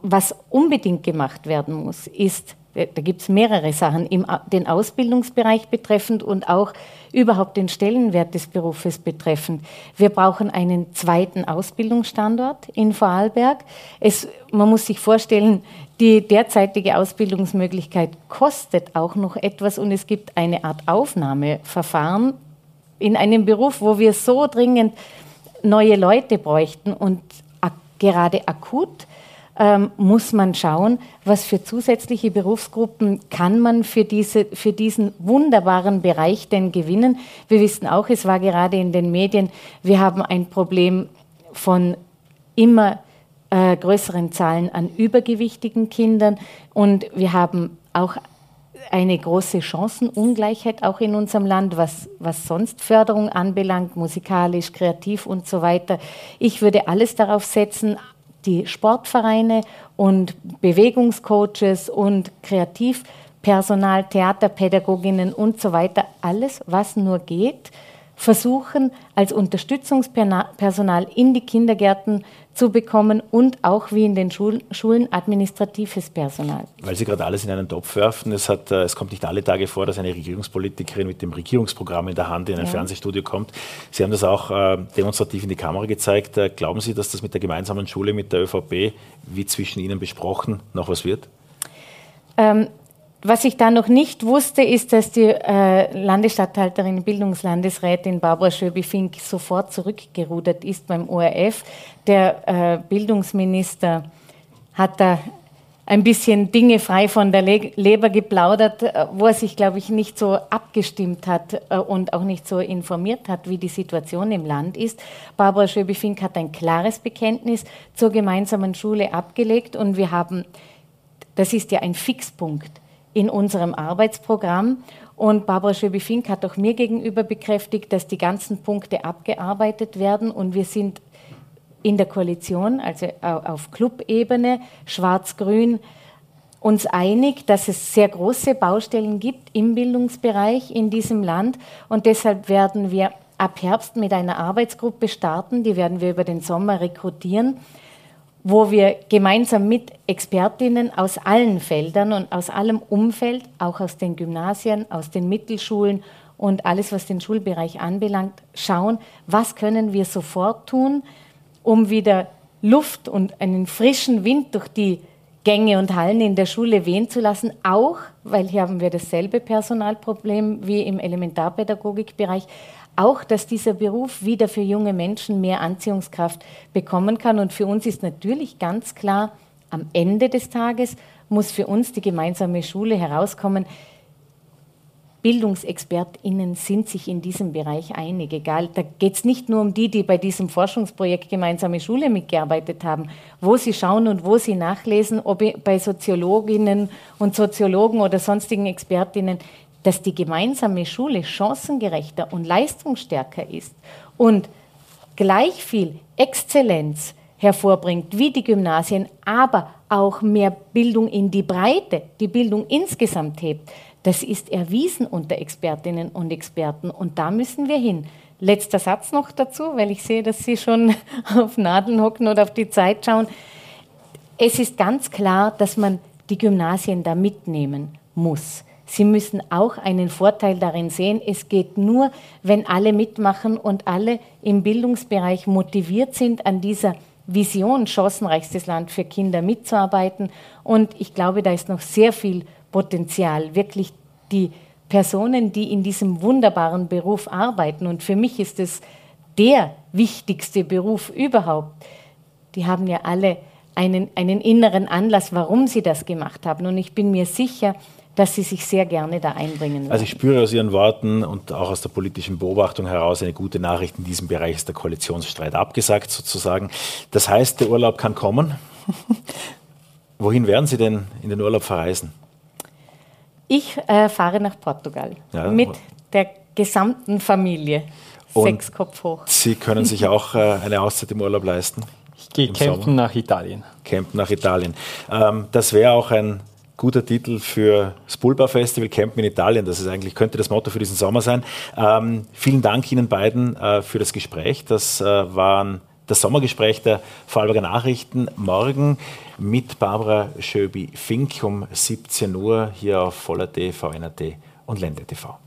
was unbedingt gemacht werden muss, ist da gibt es mehrere Sachen, im, den Ausbildungsbereich betreffend und auch überhaupt den Stellenwert des Berufes betreffend. Wir brauchen einen zweiten Ausbildungsstandort in Vorarlberg. Es, man muss sich vorstellen, die derzeitige Ausbildungsmöglichkeit kostet auch noch etwas und es gibt eine Art Aufnahmeverfahren in einem Beruf, wo wir so dringend neue Leute bräuchten und gerade akut ähm, muss man schauen, was für zusätzliche Berufsgruppen kann man für, diese, für diesen wunderbaren Bereich denn gewinnen. Wir wissen auch, es war gerade in den Medien, wir haben ein Problem von immer äh, größeren Zahlen an übergewichtigen Kindern und wir haben auch eine große Chancenungleichheit auch in unserem Land, was, was sonst Förderung anbelangt, musikalisch, kreativ und so weiter. Ich würde alles darauf setzen, die Sportvereine und Bewegungscoaches und Kreativpersonal, Theaterpädagoginnen und so weiter, alles, was nur geht, versuchen, als Unterstützungspersonal in die Kindergärten zu bekommen und auch wie in den Schulen, Schulen administratives Personal. Weil Sie gerade alles in einen Topf werfen, es, hat, äh, es kommt nicht alle Tage vor, dass eine Regierungspolitikerin mit dem Regierungsprogramm in der Hand in ein ja. Fernsehstudio kommt. Sie haben das auch äh, demonstrativ in die Kamera gezeigt. Äh, glauben Sie, dass das mit der gemeinsamen Schule, mit der ÖVP, wie zwischen Ihnen besprochen, noch was wird? Ähm, was ich da noch nicht wusste, ist, dass die äh, Landesstatthalterin, Bildungslandesrätin Barbara Schöbi-Fink sofort zurückgerudert ist beim ORF. Der äh, Bildungsminister hat da ein bisschen Dinge frei von der Le Leber geplaudert, äh, wo er sich, glaube ich, nicht so abgestimmt hat äh, und auch nicht so informiert hat, wie die Situation im Land ist. Barbara Schöbi-Fink hat ein klares Bekenntnis zur gemeinsamen Schule abgelegt und wir haben, das ist ja ein Fixpunkt in unserem Arbeitsprogramm. Und Barbara Schöbi-Fink hat auch mir gegenüber bekräftigt, dass die ganzen Punkte abgearbeitet werden und wir sind in der Koalition, also auf Clubebene, schwarz-grün, uns einig, dass es sehr große Baustellen gibt im Bildungsbereich in diesem Land. Und deshalb werden wir ab Herbst mit einer Arbeitsgruppe starten, die werden wir über den Sommer rekrutieren wo wir gemeinsam mit Expertinnen aus allen Feldern und aus allem Umfeld, auch aus den Gymnasien, aus den Mittelschulen und alles, was den Schulbereich anbelangt, schauen, was können wir sofort tun, um wieder Luft und einen frischen Wind durch die Gänge und Hallen in der Schule wehen zu lassen, auch, weil hier haben wir dasselbe Personalproblem wie im Elementarpädagogikbereich, auch, dass dieser Beruf wieder für junge Menschen mehr Anziehungskraft bekommen kann. Und für uns ist natürlich ganz klar, am Ende des Tages muss für uns die gemeinsame Schule herauskommen. BildungsexpertInnen sind sich in diesem Bereich einig. Egal, da geht es nicht nur um die, die bei diesem Forschungsprojekt Gemeinsame Schule mitgearbeitet haben, wo sie schauen und wo sie nachlesen, ob bei Soziologinnen und Soziologen oder sonstigen ExpertInnen dass die gemeinsame Schule chancengerechter und leistungsstärker ist und gleich viel Exzellenz hervorbringt wie die Gymnasien, aber auch mehr Bildung in die Breite, die Bildung insgesamt hebt, das ist erwiesen unter Expertinnen und Experten und da müssen wir hin. Letzter Satz noch dazu, weil ich sehe, dass Sie schon <laughs> auf Nadeln hocken oder auf die Zeit schauen. Es ist ganz klar, dass man die Gymnasien da mitnehmen muss. Sie müssen auch einen Vorteil darin sehen. Es geht nur, wenn alle mitmachen und alle im Bildungsbereich motiviert sind, an dieser Vision chancenreichstes Land für Kinder mitzuarbeiten. Und ich glaube, da ist noch sehr viel Potenzial, wirklich die Personen, die in diesem wunderbaren Beruf arbeiten. Und für mich ist es der wichtigste Beruf überhaupt. Die haben ja alle einen, einen inneren Anlass, warum sie das gemacht haben. Und ich bin mir sicher, dass Sie sich sehr gerne da einbringen werden. Also ich spüre aus Ihren Worten und auch aus der politischen Beobachtung heraus eine gute Nachricht. In diesem Bereich ist der Koalitionsstreit abgesagt sozusagen. Das heißt, der Urlaub kann kommen. <laughs> Wohin werden Sie denn in den Urlaub verreisen? Ich äh, fahre nach Portugal ja. mit der gesamten Familie. Und Sechs Kopf hoch. Sie können sich auch äh, eine Auszeit im Urlaub leisten? Ich gehe campen Sommer. nach Italien. Campen nach Italien. Ähm, das wäre auch ein guter Titel für das Pulpa Festival Campen in Italien. Das ist eigentlich, könnte das Motto für diesen Sommer sein. Ähm, vielen Dank Ihnen beiden äh, für das Gespräch. Das äh, waren das Sommergespräch der Vorarlberger Nachrichten morgen mit Barbara Schöbi-Fink um 17 Uhr hier auf Voller.t, VNRT und Ländle TV.